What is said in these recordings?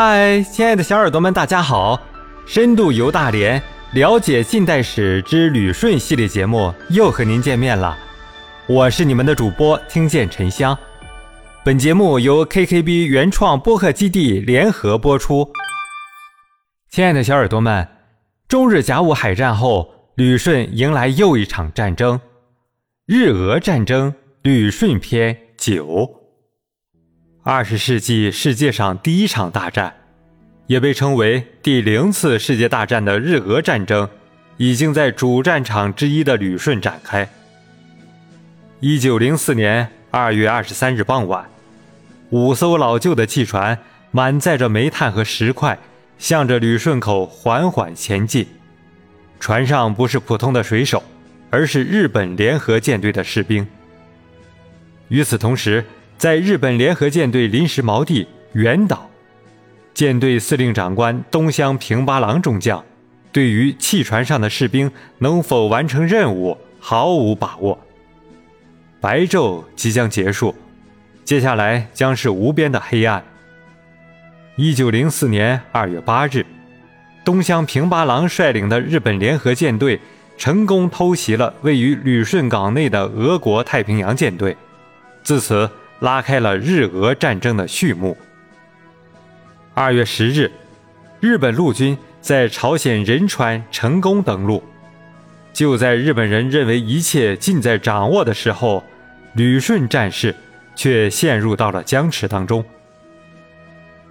嗨，亲爱的小耳朵们，大家好！深度游大连，了解近代史之旅顺系列节目又和您见面了。我是你们的主播听见沉香。本节目由 KKB 原创播客基地联合播出。亲爱的小耳朵们，中日甲午海战后，旅顺迎来又一场战争——日俄战争旅顺篇九。二十世纪世界上第一场大战，也被称为第零次世界大战的日俄战争，已经在主战场之一的旅顺展开。一九零四年二月二十三日傍晚，五艘老旧的汽船满载着煤炭和石块，向着旅顺口缓缓前进。船上不是普通的水手，而是日本联合舰队的士兵。与此同时，在日本联合舰队临时锚地原岛，舰队司令长官东乡平八郎中将，对于汽船上的士兵能否完成任务毫无把握。白昼即将结束，接下来将是无边的黑暗。一九零四年二月八日，东乡平八郎率领的日本联合舰队成功偷袭了位于旅顺港内的俄国太平洋舰队，自此。拉开了日俄战争的序幕。二月十日，日本陆军在朝鲜仁川成功登陆。就在日本人认为一切尽在掌握的时候，旅顺战事却陷入到了僵持当中。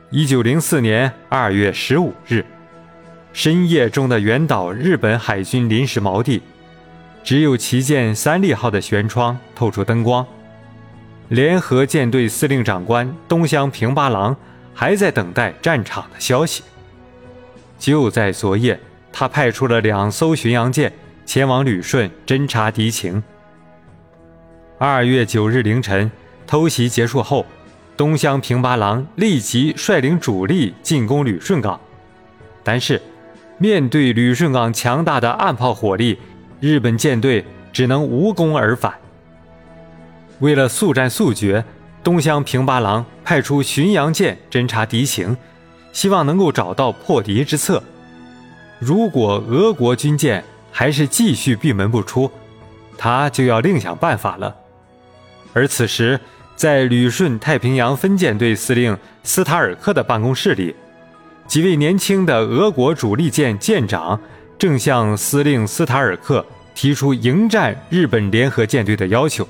一九零四年二月十五日，深夜中的原岛日本海军临时锚地，只有旗舰三利号的舷窗透出灯光。联合舰队司令长官东乡平八郎还在等待战场的消息。就在昨夜，他派出了两艘巡洋舰前往旅顺侦察敌情。二月九日凌晨，偷袭结束后，东乡平八郎立即率领主力进攻旅顺港。但是，面对旅顺港强大的岸炮火力，日本舰队只能无功而返。为了速战速决，东乡平八郎派出巡洋舰侦察敌情，希望能够找到破敌之策。如果俄国军舰还是继续闭门不出，他就要另想办法了。而此时，在旅顺太平洋分舰队司令斯塔尔克的办公室里，几位年轻的俄国主力舰舰长正向司令斯塔尔克提出迎战日本联合舰队的要求。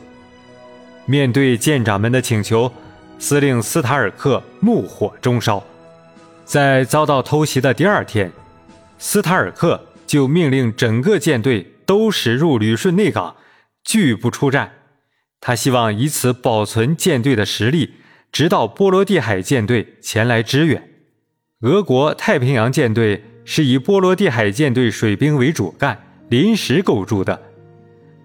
面对舰长们的请求，司令斯塔尔克怒火中烧。在遭到偷袭的第二天，斯塔尔克就命令整个舰队都驶入旅顺内港，拒不出战。他希望以此保存舰队的实力，直到波罗的海舰队前来支援。俄国太平洋舰队是以波罗的海舰队水兵为主干，临时构筑的。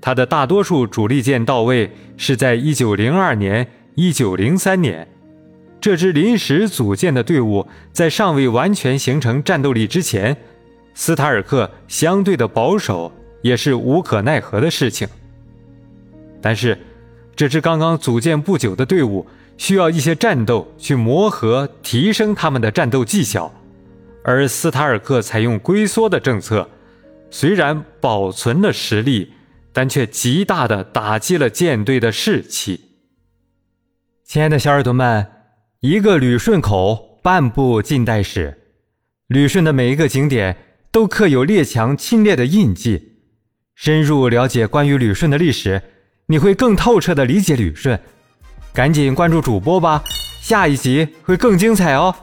他的大多数主力舰到位是在1902年、1903年。这支临时组建的队伍在尚未完全形成战斗力之前，斯塔尔克相对的保守也是无可奈何的事情。但是，这支刚刚组建不久的队伍需要一些战斗去磨合、提升他们的战斗技巧，而斯塔尔克采用龟缩的政策，虽然保存了实力。但却极大的打击了舰队的士气。亲爱的小耳朵们，一个旅顺口，半部近代史。旅顺的每一个景点都刻有列强侵略的印记。深入了解关于旅顺的历史，你会更透彻的理解旅顺。赶紧关注主播吧，下一集会更精彩哦。